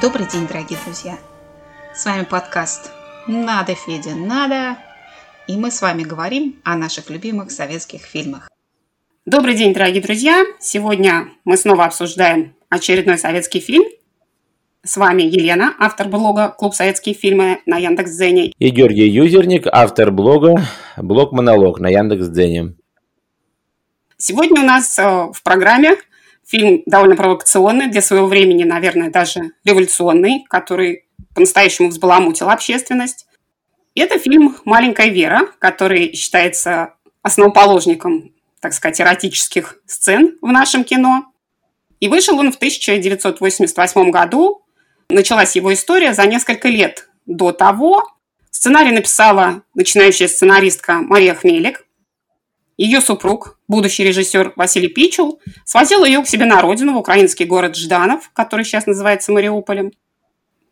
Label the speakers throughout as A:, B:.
A: Добрый день, дорогие друзья! С вами подкаст «Надо, Федя, надо!» И мы с вами говорим о наших любимых советских фильмах.
B: Добрый день, дорогие друзья! Сегодня мы снова обсуждаем очередной советский фильм. С вами Елена, автор блога «Клуб советские фильмы» на Яндекс.Дзене.
C: И Георгий Юзерник, автор блога «Блог Монолог» на Яндекс.Дзене.
B: Сегодня у нас э, в программе Фильм довольно провокационный, для своего времени, наверное, даже революционный, который по-настоящему взбаламутил общественность. И это фильм «Маленькая Вера», который считается основоположником, так сказать, эротических сцен в нашем кино. И вышел он в 1988 году. Началась его история за несколько лет до того. Сценарий написала начинающая сценаристка Мария Хмелик. Ее супруг, будущий режиссер Василий Пичул, свозил ее к себе на родину, в украинский город Жданов, который сейчас называется Мариуполем.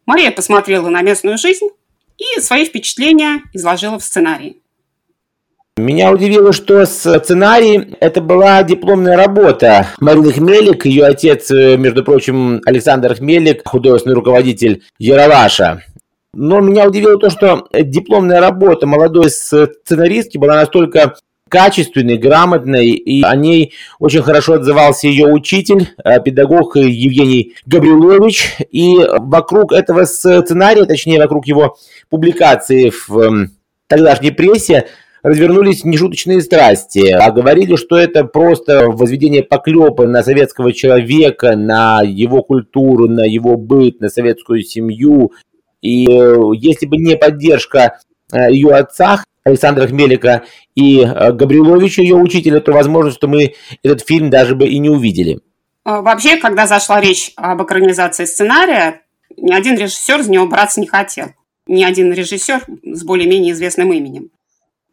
B: Мария посмотрела на местную жизнь и свои впечатления изложила в сценарии.
C: Меня удивило, что сценарий – это была дипломная работа Марины Хмелик, ее отец, между прочим, Александр Хмелик, художественный руководитель Яралаша. Но меня удивило то, что дипломная работа молодой сценаристки была настолько качественной, грамотной, и о ней очень хорошо отзывался ее учитель, э, педагог Евгений Габрилович, и вокруг этого сценария, точнее, вокруг его публикации в тогдашней прессе, развернулись нешуточные страсти, а говорили, что это просто возведение поклепа на советского человека, на его культуру, на его быт, на советскую семью. И э, если бы не поддержка э, ее отца, Александра Хмелика и э, Габриловича, ее учителя, то возможно, что мы этот фильм даже бы и не увидели.
B: А, вообще, когда зашла речь об экранизации сценария, ни один режиссер за него браться не хотел. Ни один режиссер с более-менее известным именем.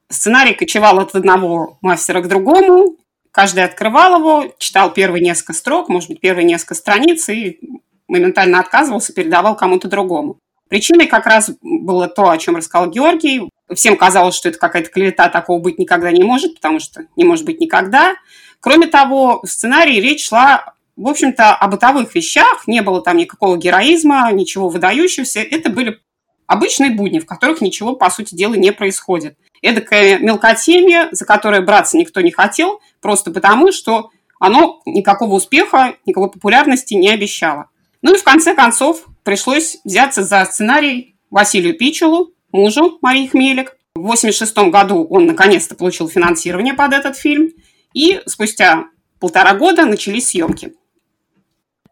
B: Сценарий кочевал от одного мастера к другому, каждый открывал его, читал первые несколько строк, может быть, первые несколько страниц и моментально отказывался, передавал кому-то другому. Причиной как раз было то, о чем рассказал Георгий. Всем казалось, что это какая-то клевета, такого быть никогда не может, потому что не может быть никогда. Кроме того, в сценарии речь шла, в общем-то, о бытовых вещах. Не было там никакого героизма, ничего выдающегося. Это были обычные будни, в которых ничего, по сути дела, не происходит. Эдакая мелкотемье, за которое браться никто не хотел, просто потому, что оно никакого успеха, никакой популярности не обещало. Ну и в конце концов пришлось взяться за сценарий Василию Пичелу, мужу Марии Хмелик. В 1986 году он наконец-то получил финансирование под этот фильм, и спустя полтора года начались съемки.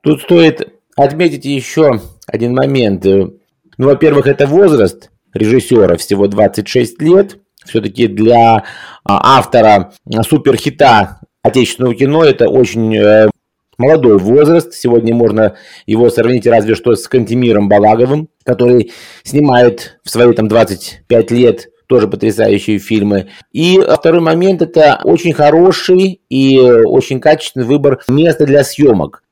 C: Тут стоит отметить еще один момент. Ну, во-первых, это возраст режиссера, всего 26 лет. Все-таки для а, автора суперхита отечественного кино это очень э, молодой возраст. Сегодня можно его сравнить разве что с Кантемиром Балаговым, который снимает в свои там 25 лет тоже потрясающие фильмы. И второй момент – это очень хороший и очень качественный выбор места для съемок.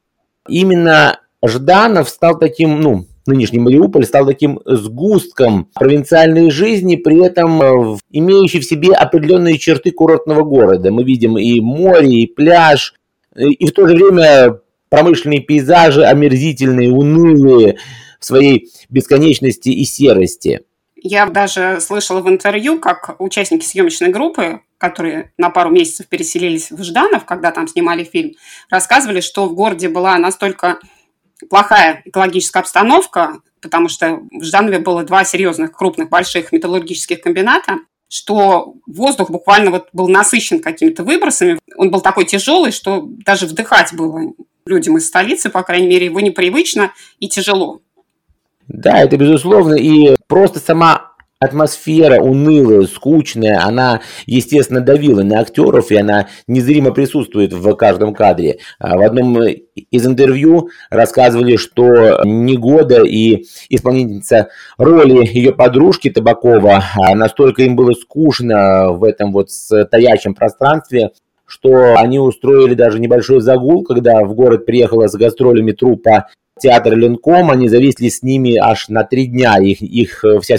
C: Именно Жданов стал таким, ну, нынешний Мариуполь стал таким сгустком провинциальной жизни, при этом э, имеющий в себе определенные черты курортного города. Мы видим и море, и пляж, и в то же время промышленные пейзажи омерзительные, унылые в своей бесконечности и серости.
B: Я даже слышала в интервью, как участники съемочной группы, которые на пару месяцев переселились в Жданов, когда там снимали фильм, рассказывали, что в городе была настолько плохая экологическая обстановка, потому что в Жданове было два серьезных, крупных, больших металлургических комбината, что воздух буквально вот был насыщен какими-то выбросами. Он был такой тяжелый, что даже вдыхать было людям из столицы, по крайней мере, его непривычно и тяжело.
C: Да, это безусловно. И просто сама атмосфера унылая, скучная, она, естественно, давила на актеров, и она незримо присутствует в каждом кадре. А в одном из интервью рассказывали, что Негода и исполнительница роли ее подружки Табакова, а настолько им было скучно в этом вот стоящем пространстве, что они устроили даже небольшой загул, когда в город приехала с гастролями трупа театр Ленком, они зависли с ними аж на три дня, их, их вся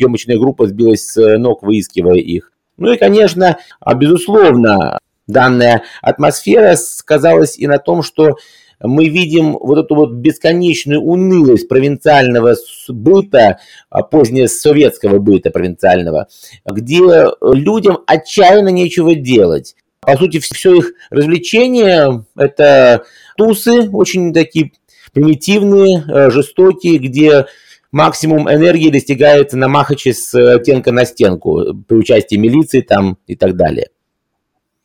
C: съемочная группа сбилась с ног, выискивая их. Ну и, конечно, а, безусловно, данная атмосфера сказалась и на том, что мы видим вот эту вот бесконечную унылость провинциального быта, а, позднее советского быта провинциального, где людям отчаянно нечего делать. По сути, все их развлечения – это тусы, очень такие примитивные, э, жестокие, где максимум энергии достигается на махаче с оттенка на стенку при участии милиции там и так далее.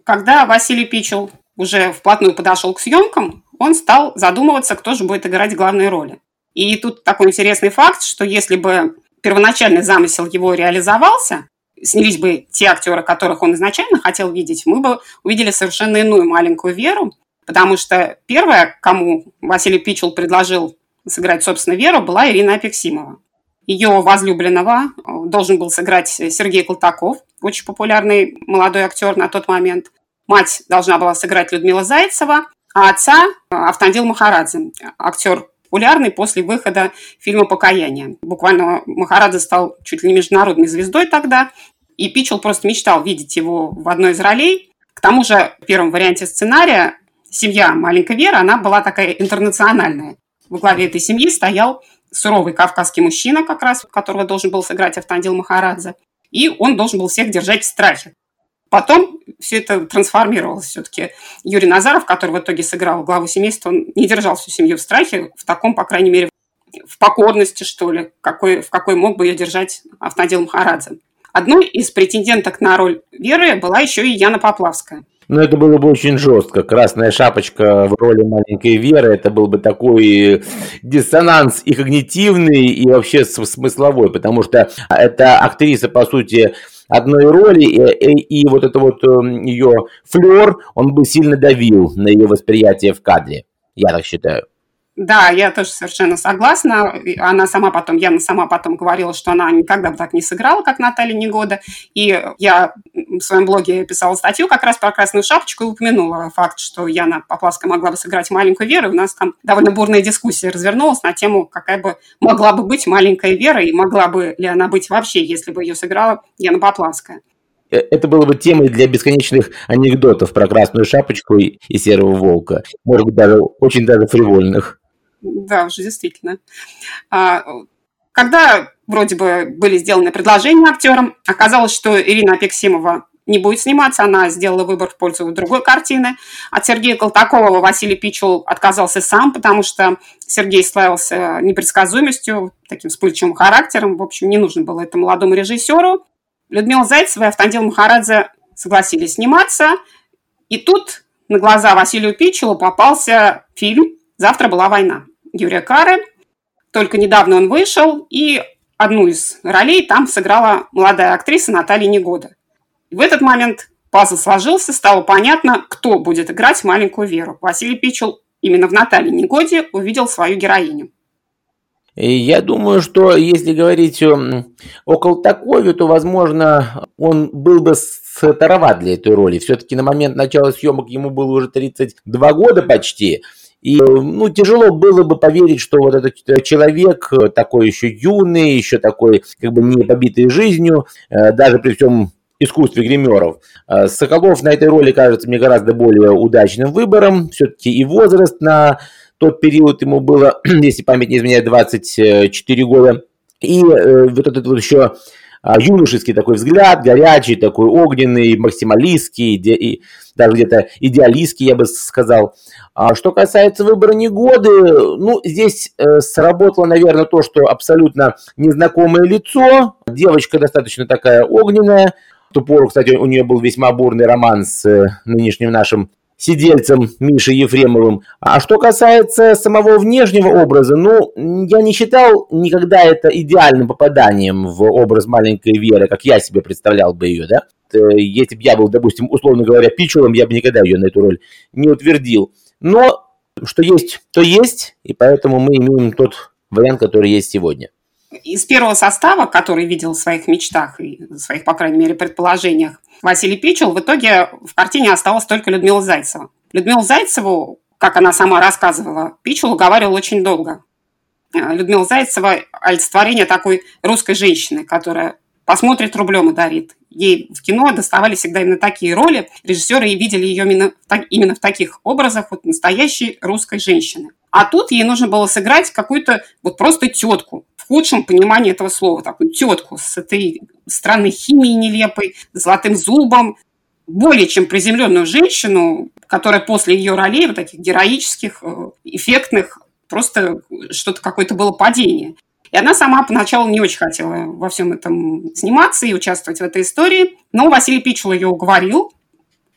B: Когда Василий Пичел уже вплотную подошел к съемкам, он стал задумываться, кто же будет играть главные роли. И тут такой интересный факт, что если бы первоначальный замысел его реализовался, снялись бы те актеры, которых он изначально хотел видеть, мы бы увидели совершенно иную маленькую Веру, потому что первая, кому Василий Пичел предложил сыграть, собственно, Веру, была Ирина Апексимова. Ее возлюбленного должен был сыграть Сергей Колтаков, очень популярный молодой актер на тот момент. Мать должна была сыграть Людмила Зайцева, а отца – Автандил Махарадзе, актер популярный после выхода фильма «Покаяние». Буквально Махарадзе стал чуть ли не международной звездой тогда, и Пичел просто мечтал видеть его в одной из ролей. К тому же в первом варианте сценария семья маленькой Веры, она была такая интернациональная. В главе этой семьи стоял суровый кавказский мужчина, как раз которого должен был сыграть Автандил Махарадзе, и он должен был всех держать в страхе. Потом все это трансформировалось все-таки. Юрий Назаров, который в итоге сыграл главу семейства, он не держал всю семью в страхе, в таком, по крайней мере, в покорности, что ли, какой, в какой мог бы ее держать Автодил Махарадзе. Одной из претенденток на роль Веры была еще и Яна Поплавская.
C: Ну, это было бы очень жестко. Красная шапочка в роли маленькой Веры, это был бы такой диссонанс и когнитивный, и вообще смысловой, потому что эта актриса, по сути, одной роли, и, и, и вот это вот эм, ее флер, он бы сильно давил на ее восприятие в кадре, я так считаю.
B: Да, я тоже совершенно согласна. Она сама потом, Яна сама потом говорила, что она никогда бы так не сыграла, как Наталья Негода. И я в своем блоге писала статью как раз про «Красную шапочку» и упомянула факт, что Яна Поплавская могла бы сыграть маленькую Веру. У нас там довольно бурная дискуссия развернулась на тему, какая бы могла бы быть маленькая Вера, и могла бы ли она быть вообще, если бы ее сыграла Яна Поплавская
C: э, это было бы темой для бесконечных анекдотов про красную шапочку и, и серого волка. Может быть, даже очень даже фривольных.
B: Да, уже действительно. А, когда вроде бы были сделаны предложения актерам, оказалось, что Ирина Апексимова не будет сниматься, она сделала выбор в пользу другой картины. От Сергея Колтакова Василий Пичул отказался сам, потому что Сергей славился непредсказуемостью, таким вспыльчивым характером. В общем, не нужно было это молодому режиссеру. Людмила Зайцева и Автандил Махарадзе согласились сниматься. И тут на глаза Василию Пичулу попался фильм «Завтра была война». Юрия Кары. Только недавно он вышел, и одну из ролей там сыграла молодая актриса Наталья Негода. В этот момент пазл сложился, стало понятно, кто будет играть маленькую Веру. Василий Пичел именно в Наталье Негоде увидел свою героиню.
C: Я думаю, что если говорить о Колтакове, то, возможно, он был бы староват для этой роли. Все-таки на момент начала съемок ему было уже 32 года почти. И ну, тяжело было бы поверить, что вот этот человек э, такой еще юный, еще такой как бы не побитый жизнью, э, даже при всем искусстве гримеров. Э, Соколов на этой роли кажется мне гораздо более удачным выбором. Все-таки и возраст на тот период ему было, если память не изменяет, 24 года. И вот этот вот еще юношеский такой взгляд, горячий, такой огненный, максималистский, и даже где-то идеалистский, я бы сказал. А что касается выбора негоды, ну, здесь э, сработало, наверное, то, что абсолютно незнакомое лицо, девочка достаточно такая огненная, в ту пору, кстати, у нее был весьма бурный роман с э, нынешним нашим сидельцем Мишей Ефремовым. А что касается самого внешнего образа, ну, я не считал никогда это идеальным попаданием в образ маленькой Веры, как я себе представлял бы ее, да. Э, если бы я был, допустим, условно говоря, Пичулом, я бы никогда ее на эту роль не утвердил. Но что есть, то есть, и поэтому мы имеем тот вариант, который есть сегодня.
B: Из первого состава, который видел в своих мечтах и в своих, по крайней мере, предположениях, Василий Пичел, в итоге в картине осталась только Людмила Зайцева. Людмилу Зайцеву, как она сама рассказывала, Пичел уговаривал очень долго. Людмила Зайцева – олицетворение такой русской женщины, которая посмотрит рублем и дарит. Ей в кино доставали всегда именно такие роли. Режиссеры видели ее именно в, именно в таких образах вот настоящей русской женщины. А тут ей нужно было сыграть какую-то вот просто тетку, в худшем понимании этого слова, такую тетку с этой странной химией нелепой, золотым зубом, более чем приземленную женщину, которая после ее ролей, вот таких героических, э, эффектных, просто что-то какое-то было падение. И она сама поначалу не очень хотела во всем этом сниматься и участвовать в этой истории. Но Василий Пичул ее уговорил.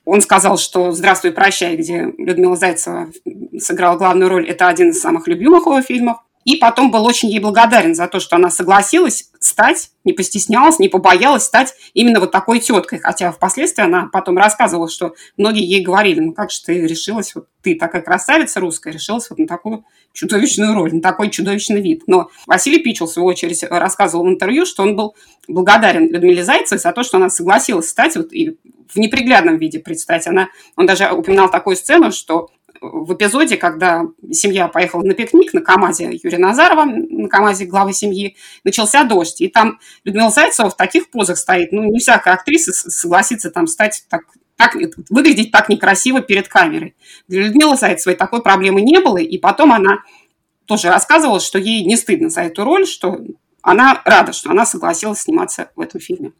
B: Он сказал, что «Здравствуй, прощай», где Людмила Зайцева сыграла главную роль, это один из самых любимых его фильмов. И потом был очень ей благодарен за то, что она согласилась стать, не постеснялась, не побоялась стать именно вот такой теткой. Хотя впоследствии она потом рассказывала, что многие ей говорили, ну как же ты решилась, вот ты такая красавица русская, решилась вот на такую чудовищную роль, на такой чудовищный вид. Но Василий Пичел, в свою очередь, рассказывал в интервью, что он был благодарен Людмиле Зайцевой за то, что она согласилась стать вот и в неприглядном виде предстать. Она, он даже упоминал такую сцену, что в эпизоде, когда семья поехала на пикник на КАМАЗе Юрия Назарова, на КАМАЗе главы семьи, начался дождь. И там Людмила Зайцева в таких позах стоит. Ну, не всякая актриса согласится там стать так, так, выглядеть так некрасиво перед камерой. Для Людмилы Зайцевой такой проблемы не было. И потом она тоже рассказывала, что ей не стыдно за эту роль, что она рада, что она согласилась сниматься в этом фильме.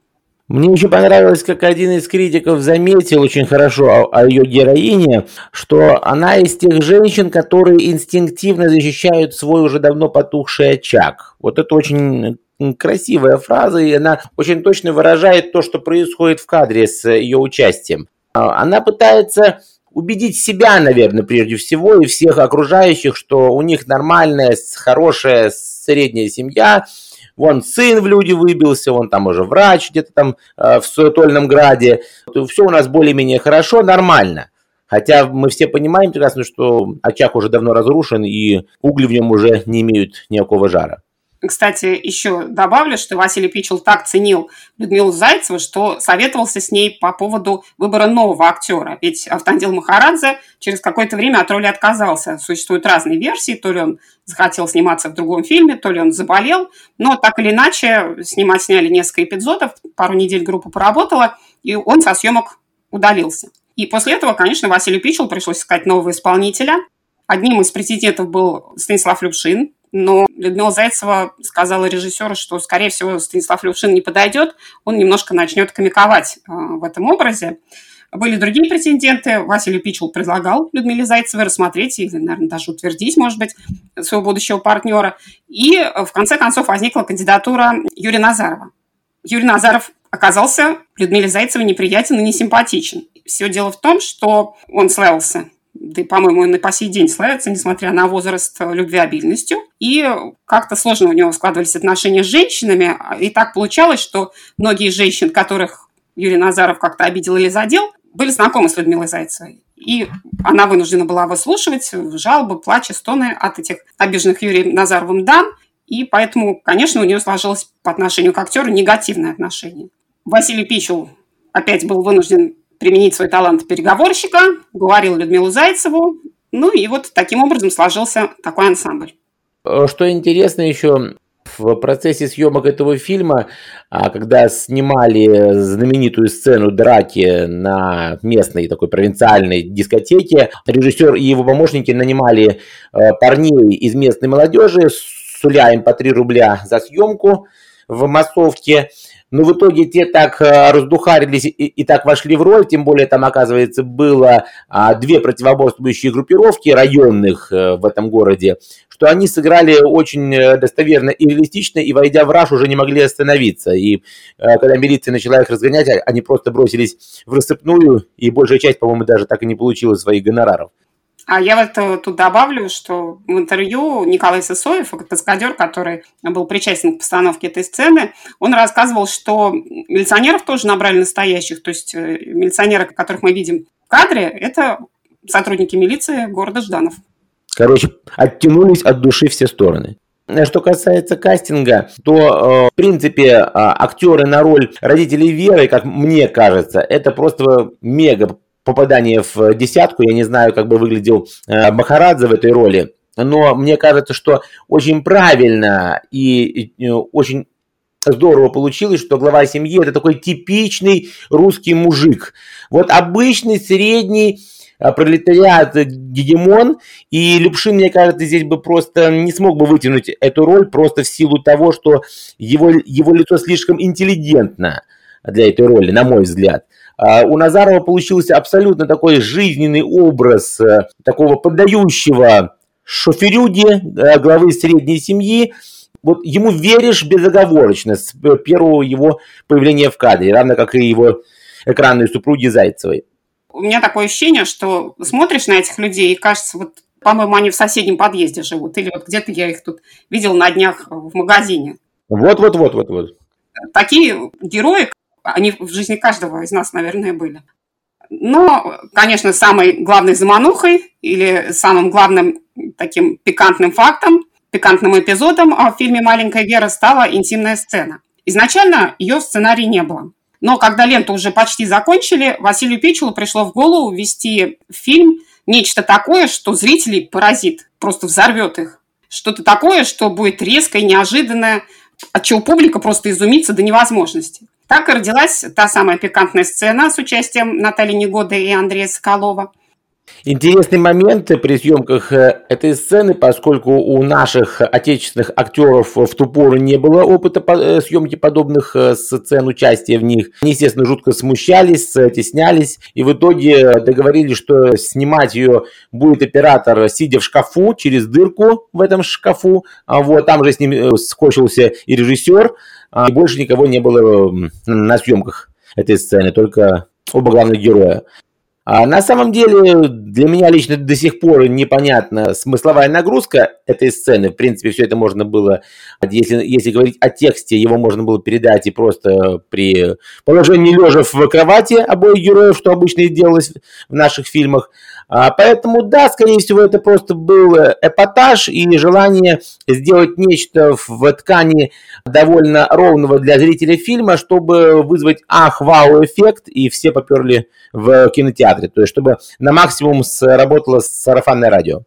C: Мне еще понравилось, как один из критиков заметил очень хорошо о, о ее героине, что она из тех женщин, которые инстинктивно защищают свой уже давно потухший очаг. Вот это очень красивая фраза, и она очень точно выражает то, что происходит в кадре с ее участием. А, она пытается убедить себя, наверное, прежде всего, и всех окружающих, что у них нормальная, хорошая средняя семья – Вон сын в люди выбился, он там уже врач где-то там э, в Сотольном Граде. Все у нас более-менее хорошо, нормально. Хотя мы все понимаем прекрасно, что очаг уже давно разрушен, и угли в нем уже не имеют никакого жара.
B: Кстати, еще добавлю, что Василий Пичел так ценил Людмилу Зайцеву, что советовался с ней по поводу выбора нового актера. Ведь Автандил Махарадзе через какое-то время от роли отказался. Существуют разные версии, то ли он захотел сниматься в другом фильме, то ли он заболел. Но так или иначе, снимать сняли несколько эпизодов, пару недель группа поработала, и он со съемок удалился. И после этого, конечно, Василию Пичел пришлось искать нового исполнителя. Одним из претендентов был Станислав Любшин, но Людмила Зайцева сказала режиссеру, что, скорее всего, Станислав Левшин не подойдет, он немножко начнет комиковать э, в этом образе. Были другие претенденты. Василий Пичел предлагал Людмиле Зайцевой рассмотреть или, наверное, даже утвердить, может быть, своего будущего партнера. И, э, в конце концов, возникла кандидатура Юрия Назарова. Юрий Назаров оказался Людмиле Зайцевой неприятен и несимпатичен. Все дело в том, что он славился да и, по-моему, он и по сей день славится, несмотря на возраст, э, любвеобильностью. И как-то сложно у него складывались отношения с женщинами. И так получалось, что многие женщин, которых Юрий Назаров как-то обидел или задел, были знакомы с Людмилой Зайцевой. И она вынуждена была выслушивать жалобы, плачи, стоны от этих обиженных Юрием Назаровым дам. И поэтому, конечно, у нее сложилось по отношению к актеру негативное отношение. Василий Пичул опять был вынужден применить свой талант переговорщика, говорил Людмилу Зайцеву. Ну и вот таким образом сложился такой ансамбль.
C: Э, что интересно еще, в процессе съемок этого фильма, а, когда снимали знаменитую сцену драки на местной такой провинциальной дискотеке, режиссер и его помощники нанимали э, парней из местной молодежи, суля им по 3 рубля за съемку в массовке. Но в итоге те так э, раздухарились и, и так вошли в роль, тем более там, оказывается, было а, две противоборствующие группировки районных а, в этом городе, что они сыграли очень э, достоверно и реалистично, и войдя в раж уже не могли остановиться. И а, когда милиция начала их разгонять, они просто бросились в рассыпную, и большая часть, по-моему, даже так и не получила своих гонораров.
B: А я вот тут добавлю, что в интервью Николай Сысоев, каскадер, который был причастен к постановке этой сцены, он рассказывал, что милиционеров тоже набрали настоящих. То есть э, милиционеры, которых мы видим в кадре, это сотрудники милиции города Жданов.
C: Короче, оттянулись от души все стороны. Что касается кастинга, то, э, в принципе, а, актеры на роль родителей Веры, как мне кажется, это просто мега попадание в десятку. Я не знаю, как бы выглядел э, Махарадзе в этой роли, но мне кажется, что очень правильно и, очень здорово получилось, что глава семьи это такой типичный русский мужик. Вот обычный средний а, пролетариат гегемон, и Любшин, мне кажется, здесь бы просто не смог бы вытянуть эту роль просто в силу того, что его, его лицо слишком интеллигентно для этой роли, на мой взгляд. А у Назарова получился абсолютно такой жизненный образ э, такого поддающего шоферюги, э, главы средней семьи, вот ему веришь безоговорочно с первого его появления в кадре, равно как и его экранной супруги Зайцевой.
B: У меня такое ощущение, что смотришь на этих людей и кажется, вот, по-моему, они в соседнем подъезде живут, или вот где-то я их тут видел на днях в магазине.
C: Вот-вот-вот-вот-вот.
B: Такие герои, они в жизни каждого из нас, наверное, были. Но, конечно, самой главной заманухой или самым главным таким пикантным фактом, пикантным эпизодом в фильме «Маленькая Вера» стала интимная сцена. Изначально ее в сценарии не было. Но когда ленту уже почти закончили, Василию Пичелу пришло в голову ввести в фильм нечто такое, что зрителей поразит, просто взорвет их. Что-то такое, что будет резкое, неожиданное, от чего публика просто изумится до невозможности. Так и родилась та самая пикантная сцена с участием Натальи Негоды и Андрея Соколова –
C: Интересный момент при съемках э, этой сцены, поскольку у наших отечественных актеров в ту пору не было опыта э, съемки подобных э, сцен, участия в них. Они, естественно, жутко смущались, стеснялись, и в итоге договорились, что снимать ее будет оператор, сидя в шкафу, через дырку в этом шкафу. А вот, там же с ним скочился и режиссер, и больше никого не было на съемках этой сцены, только оба главных героя. А на самом деле, для меня лично до сих пор непонятна смысловая нагрузка этой сцены. В принципе, все это можно было, если, если говорить о тексте, его можно было передать и просто при положении лежа в кровати обоих героев, что обычно и делалось в наших фильмах. А, поэтому, да, скорее всего, это просто был эпатаж и желание сделать нечто в ткани довольно ровного для зрителя фильма, чтобы вызвать ах-вау-эффект, и все поперли в кинотеатре. То есть, чтобы на максимум сработало сарафанное радио.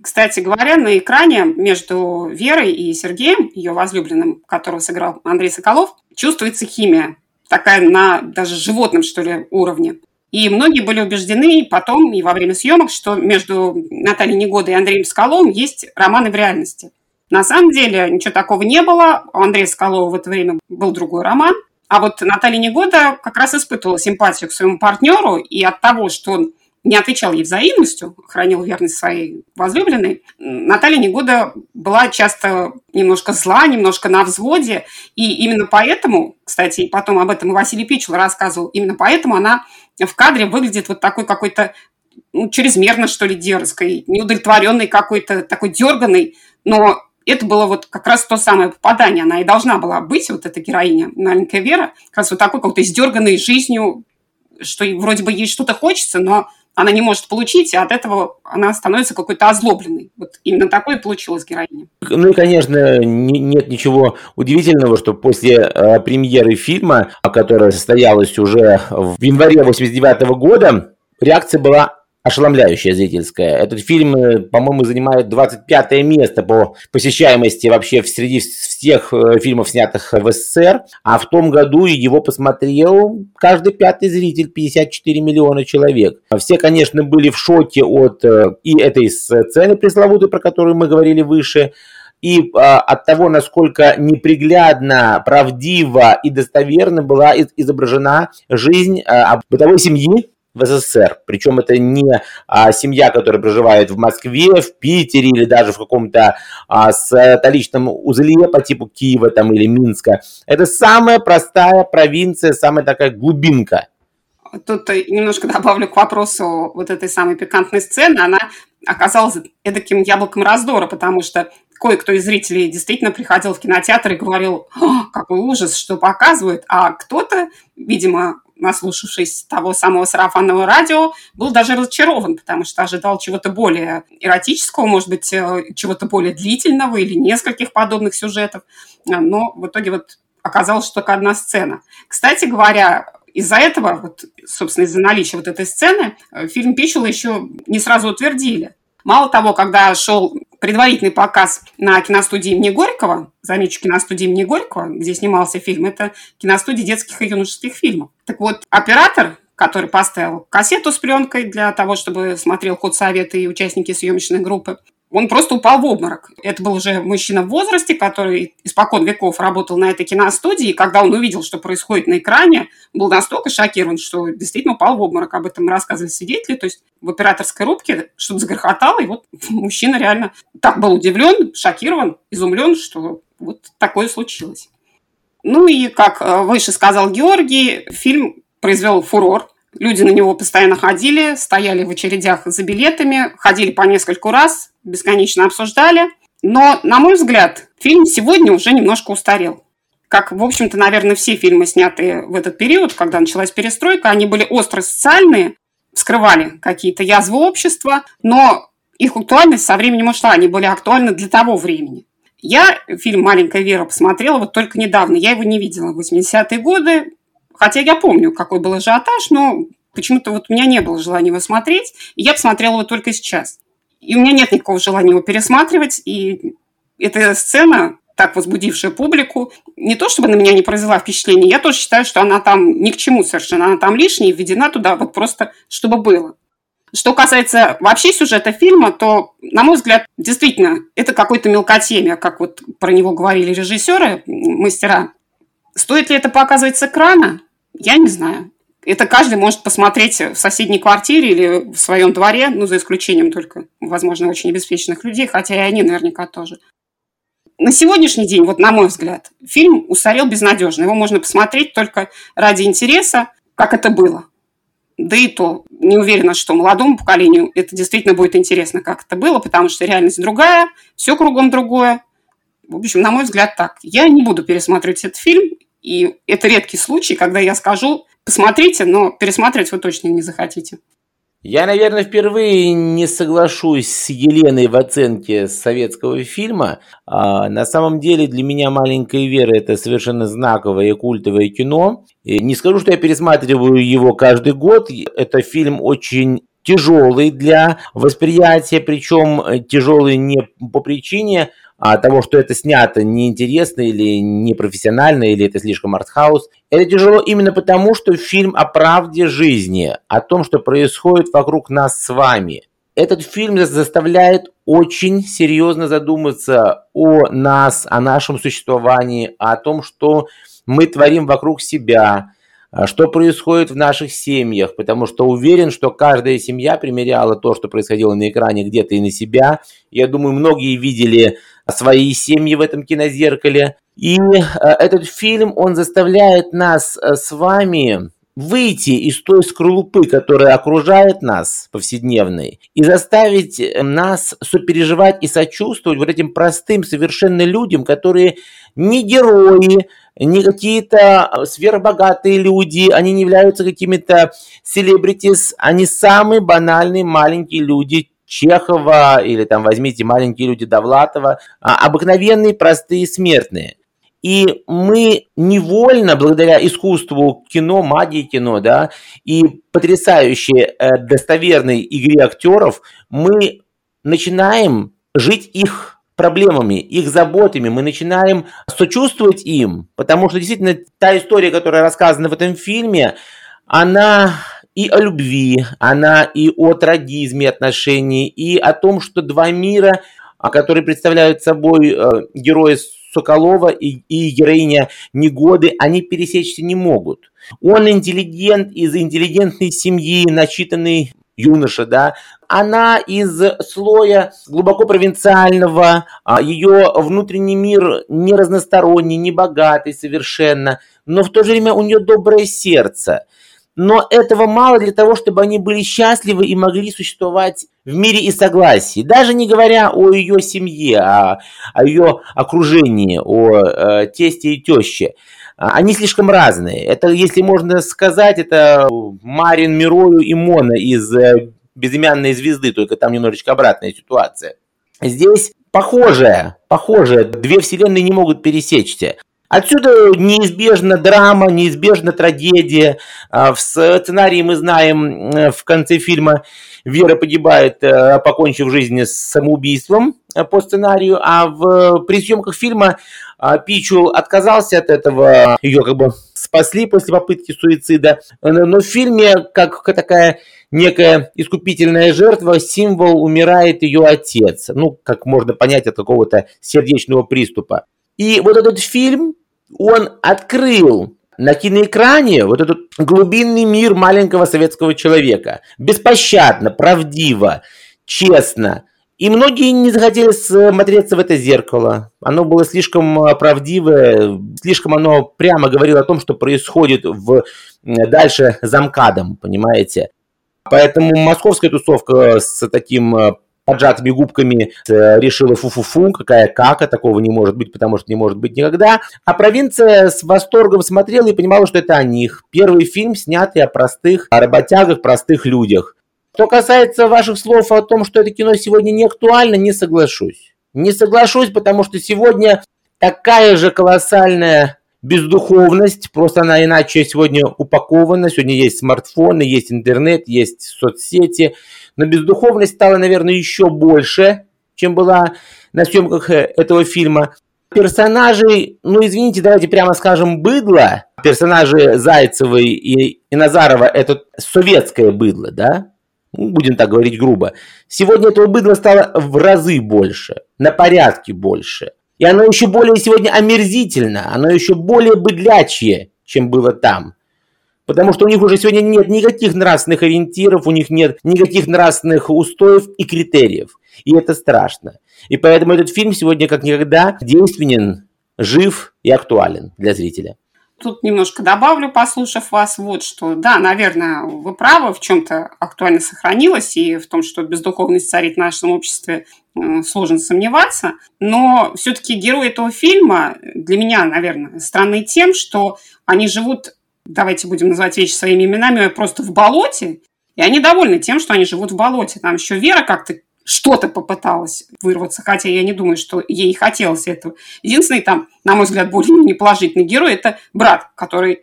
B: Кстати говоря, на экране между Верой и Сергеем, ее возлюбленным, которого сыграл Андрей Соколов, чувствуется химия. Такая на даже животном, что ли, уровне. И многие были убеждены потом и во время съемок, что между Натальей Негодой и Андреем Соколовым есть романы в реальности. На самом деле ничего такого не было. У Андрея Соколова в это время был другой роман. А вот Наталья Негода как раз испытывала симпатию к своему партнеру, и от того, что он не отвечал ей взаимностью, хранил верность своей возлюбленной, Наталья Негода была часто немножко зла, немножко на взводе, и именно поэтому, кстати, потом об этом и Василий Пичел рассказывал, именно поэтому она в кадре выглядит вот такой какой-то ну, чрезмерно, что ли, дерзкой, неудовлетворенной какой-то, такой дерганной, но это было вот как раз то самое попадание. Она и должна была быть, вот эта героиня, маленькая Вера, как раз вот такой какой-то издерганной жизнью, что вроде бы ей что-то хочется, но она не может получить, и от этого она становится какой-то озлобленной. Вот именно такое получилось героиня.
C: Ну и, конечно, не, нет ничего удивительного, что после э, премьеры фильма, которая состоялась уже в январе 89 года, реакция была ошеломляющая зрительская. Этот фильм, э, по-моему, занимает 25 место по посещаемости вообще среди всех э, фильмов, снятых в СССР. А в том году его посмотрел каждый пятый зритель, 54 миллиона человек. Все, конечно, были в шоке от э, и этой сцены пресловутой, про которую мы говорили выше, и а, от того, насколько неприглядно, правдиво и достоверно была изображена жизнь а, бытовой семьи в СССР. Причем это не а, семья, которая проживает в Москве, в Питере или даже в каком-то а, столичном узле по типу Киева там, или Минска. Это самая простая провинция, самая такая глубинка.
B: Тут немножко добавлю к вопросу вот этой самой пикантной сцены. Она оказалась эдаким яблоком раздора, потому что кое-кто из зрителей действительно приходил в кинотеатр и говорил, какой ужас, что показывают, а кто-то, видимо, наслушавшись того самого сарафанного радио, был даже разочарован, потому что ожидал чего-то более эротического, может быть, э, чего-то более длительного или нескольких подобных сюжетов. А, но в итоге вот оказалось, что только одна сцена. Кстати говоря, из-за этого, вот, собственно, из-за наличия вот этой сцены, э, фильм Пичула еще не сразу утвердили. Мало того, когда шел предварительный показ на киностудии имени Горького, замечу, киностудии имени Горького, где снимался фильм, это киностудия детских и юношеских фильмов. Так вот, оператор который поставил кассету с пленкой для того, чтобы смотрел ход совета и участники съемочной группы он просто упал в обморок. Это был уже мужчина в возрасте, который испокон веков работал на этой киностудии, и когда он увидел, что происходит на экране, был настолько шокирован, что действительно упал в обморок. Об этом рассказывали свидетели. То есть в операторской рубке что-то загрохотало, и вот мужчина реально так был удивлен, шокирован, изумлен, что вот такое случилось. Ну и, как э, выше сказал Георгий, фильм произвел фурор Люди на него постоянно ходили, стояли в очередях за билетами, ходили по нескольку раз, бесконечно обсуждали. Но, на мой взгляд, фильм сегодня уже немножко устарел. Как, в общем-то, наверное, все фильмы, снятые в этот период, когда началась перестройка, они были остро социальные, скрывали какие-то язвы общества, но их актуальность со временем ушла, они были актуальны для того времени. Я фильм «Маленькая Вера» посмотрела вот только недавно, я его не видела в 80-е годы, Хотя я помню, какой был ажиотаж, но почему-то вот у меня не было желания его смотреть, и я посмотрела его только сейчас. И у меня нет никакого желания его пересматривать, и эта сцена, так возбудившая публику, не то чтобы на меня не произвела впечатление, я тоже считаю, что она там ни к чему совершенно, она там лишняя, введена туда вот просто, чтобы было. Что касается вообще сюжета фильма, то, на мой взгляд, действительно, это какой-то мелкотемия, как вот про него говорили режиссеры, мастера. Стоит ли это показывать с экрана? Я не знаю. Это каждый может посмотреть в соседней квартире или в своем дворе, ну, за исключением только, возможно, очень обеспеченных людей, хотя и они наверняка тоже. На сегодняшний день, вот на мой взгляд, фильм устарел безнадежно. Его можно посмотреть только ради интереса, как это было. Да и то, не уверена, что молодому поколению это действительно будет интересно, как это было, потому что реальность другая, все кругом другое. В общем, на мой взгляд, так. Я не буду пересматривать этот фильм, и это редкий случай, когда я скажу, посмотрите, но пересматривать вы точно не захотите.
C: Я, наверное, впервые не соглашусь с Еленой в оценке советского фильма. А, на самом деле для меня «Маленькая Вера» – это совершенно знаковое и культовое кино. И не скажу, что я пересматриваю его каждый год. Это фильм очень тяжелый для восприятия, причем тяжелый не по причине а, того, что это снято неинтересно или непрофессионально, или это слишком артхаус. Это тяжело именно потому, что фильм о правде жизни, о том, что происходит вокруг нас с вами. Этот фильм заставляет очень серьезно задуматься о нас, о нашем существовании, о том, что мы творим вокруг себя, а что происходит в наших семьях, потому что уверен, что каждая семья примеряла то, что происходило на экране где-то и на себя. Я думаю, многие видели свои семьи в этом кинозеркале. И э, этот фильм, он заставляет нас э, с вами выйти из той скорлупы, которая окружает нас повседневной, и заставить э, нас сопереживать и сочувствовать вот этим простым совершенно людям, которые не герои, не какие-то сверхбогатые люди, они не являются какими-то селебритис, они самые банальные маленькие люди, Чехова или там возьмите маленькие люди Довлатова, а обыкновенные простые смертные. И мы невольно, благодаря искусству кино, магии кино, да, и потрясающей э, достоверной игре актеров, мы начинаем жить их проблемами, их заботами, мы начинаем сочувствовать им, потому что действительно та история, которая рассказана в этом фильме, она и о любви, она и о трагизме отношений, и о том, что два мира, которые представляют собой э, герои Соколова и, и героиня Негоды, они пересечься не могут. Он интеллигент из интеллигентной семьи, начитанный юноша, да, она из слоя глубоко провинциального, а ее внутренний мир не разносторонний, не богатый совершенно, но в то же время у нее доброе сердце. Но этого мало для того, чтобы они были счастливы и могли существовать в мире и согласии. Даже не говоря о ее семье, а о ее окружении, о э, тесте и теще. Они слишком разные. Это, если можно сказать, это Марин Мирою и Мона из э, «Безымянной звезды», только там немножечко обратная ситуация. Здесь похожая, похожая. Две вселенные не могут пересечься. Отсюда неизбежна драма, неизбежна трагедия. А, в сценарии мы знаем, э, в конце фильма Вера погибает, э, покончив жизнь с самоубийством э, по сценарию, а в, при съемках фильма а, Пичул отказался от этого, ее как бы спасли после попытки суицида. Но в фильме, как такая некая искупительная жертва, символ умирает ее отец. Ну, как можно понять от какого-то сердечного приступа. И вот этот фильм, он открыл на киноэкране вот этот глубинный мир маленького советского человека. Беспощадно, правдиво, честно. И многие не захотели смотреться в это зеркало. Оно было слишком а, правдивое, слишком оно прямо говорило о том, что происходит в, дальше за МКАДом, понимаете. Поэтому московская тусовка с таким а, поджатыми губками э, решила фу-фу-фу, какая кака, такого не может быть, потому что не может быть никогда. А провинция с восторгом смотрела и понимала, что это о них. Первый фильм, снятый о простых о работягах, простых людях. Что касается ваших слов о том, что это кино сегодня не актуально, не соглашусь. Не соглашусь, потому что сегодня такая же колоссальная бездуховность, просто она иначе сегодня упакована. Сегодня есть смартфоны, есть интернет, есть соцсети – но бездуховность стала, наверное, еще больше, чем была на съемках э, этого фильма. Персонажей, ну извините, давайте прямо скажем, быдло. Персонажи Зайцевой и, и Назарова – это советское быдло, да? Ну, будем так говорить грубо. Сегодня этого быдла стало в разы больше, на порядке больше. И оно еще более сегодня омерзительно, оно еще более быдлячье, чем было там. Потому что у них уже сегодня нет никаких нравственных ориентиров, у них нет никаких нравственных устоев и критериев. И это страшно. И поэтому этот фильм сегодня как никогда действенен, жив и актуален для зрителя.
B: Тут немножко добавлю, послушав вас, вот что. Да, наверное, вы правы, в чем-то актуально сохранилось, и в том, что бездуховность царит в нашем обществе, э, сложно сомневаться. Но все-таки герои этого фильма для меня, наверное, странны тем, что они живут давайте будем называть вещи своими именами, просто в болоте, и они довольны тем, что они живут в болоте. Там еще Вера как-то что-то попыталась вырваться, хотя я не думаю, что ей хотелось этого. Единственный там, на мой взгляд, более-менее положительный герой – это брат, который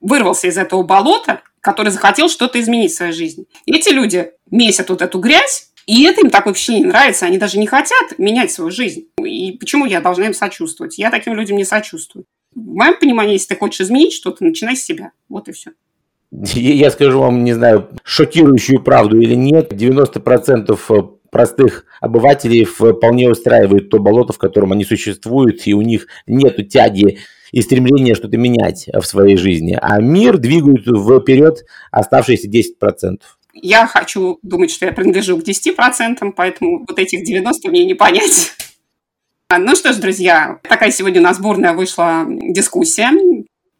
B: вырвался из этого болота, который захотел что-то изменить в своей жизни. Эти люди месят вот эту грязь, и это им такое впечатление нравится. Они даже не хотят менять свою жизнь. И почему я должна им сочувствовать? Я таким людям не сочувствую. В моем понимании, если ты хочешь изменить что-то, начинай с себя. Вот и все.
C: Я скажу вам, не знаю, шокирующую правду или нет, 90% э, простых обывателей вполне устраивает то болото, в котором они существуют, и у них нет тяги и стремления что-то менять в своей жизни. А мир двигают вперед оставшиеся 10%.
B: Я хочу думать, что я принадлежу к 10%, поэтому вот этих 90 мне не понять. Ну что ж, друзья, такая сегодня у нас бурная вышла дискуссия,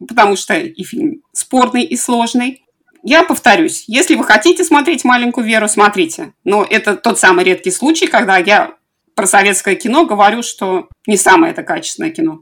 B: потому что и фильм спорный и сложный. Я повторюсь, если вы хотите смотреть «Маленькую Веру», смотрите. Но это тот самый редкий случай, когда я про советское кино говорю, что не самое это качественное кино.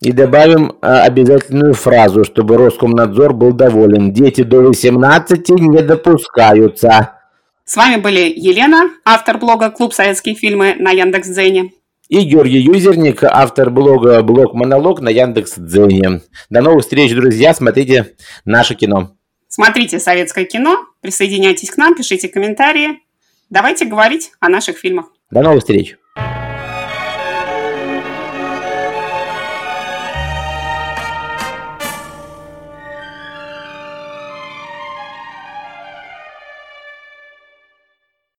C: И добавим а, обязательную фразу, чтобы Роскомнадзор был доволен. Дети до 18 не допускаются.
B: С вами были Елена, автор блога «Клуб советские фильмы» на Яндекс.Дзене
C: и Георгий Юзерник, автор блога «Блог Монолог» на Яндекс Дзене. До новых встреч, друзья, смотрите наше кино.
B: Смотрите советское кино, присоединяйтесь к нам, пишите комментарии. Давайте говорить о наших фильмах.
C: До новых встреч.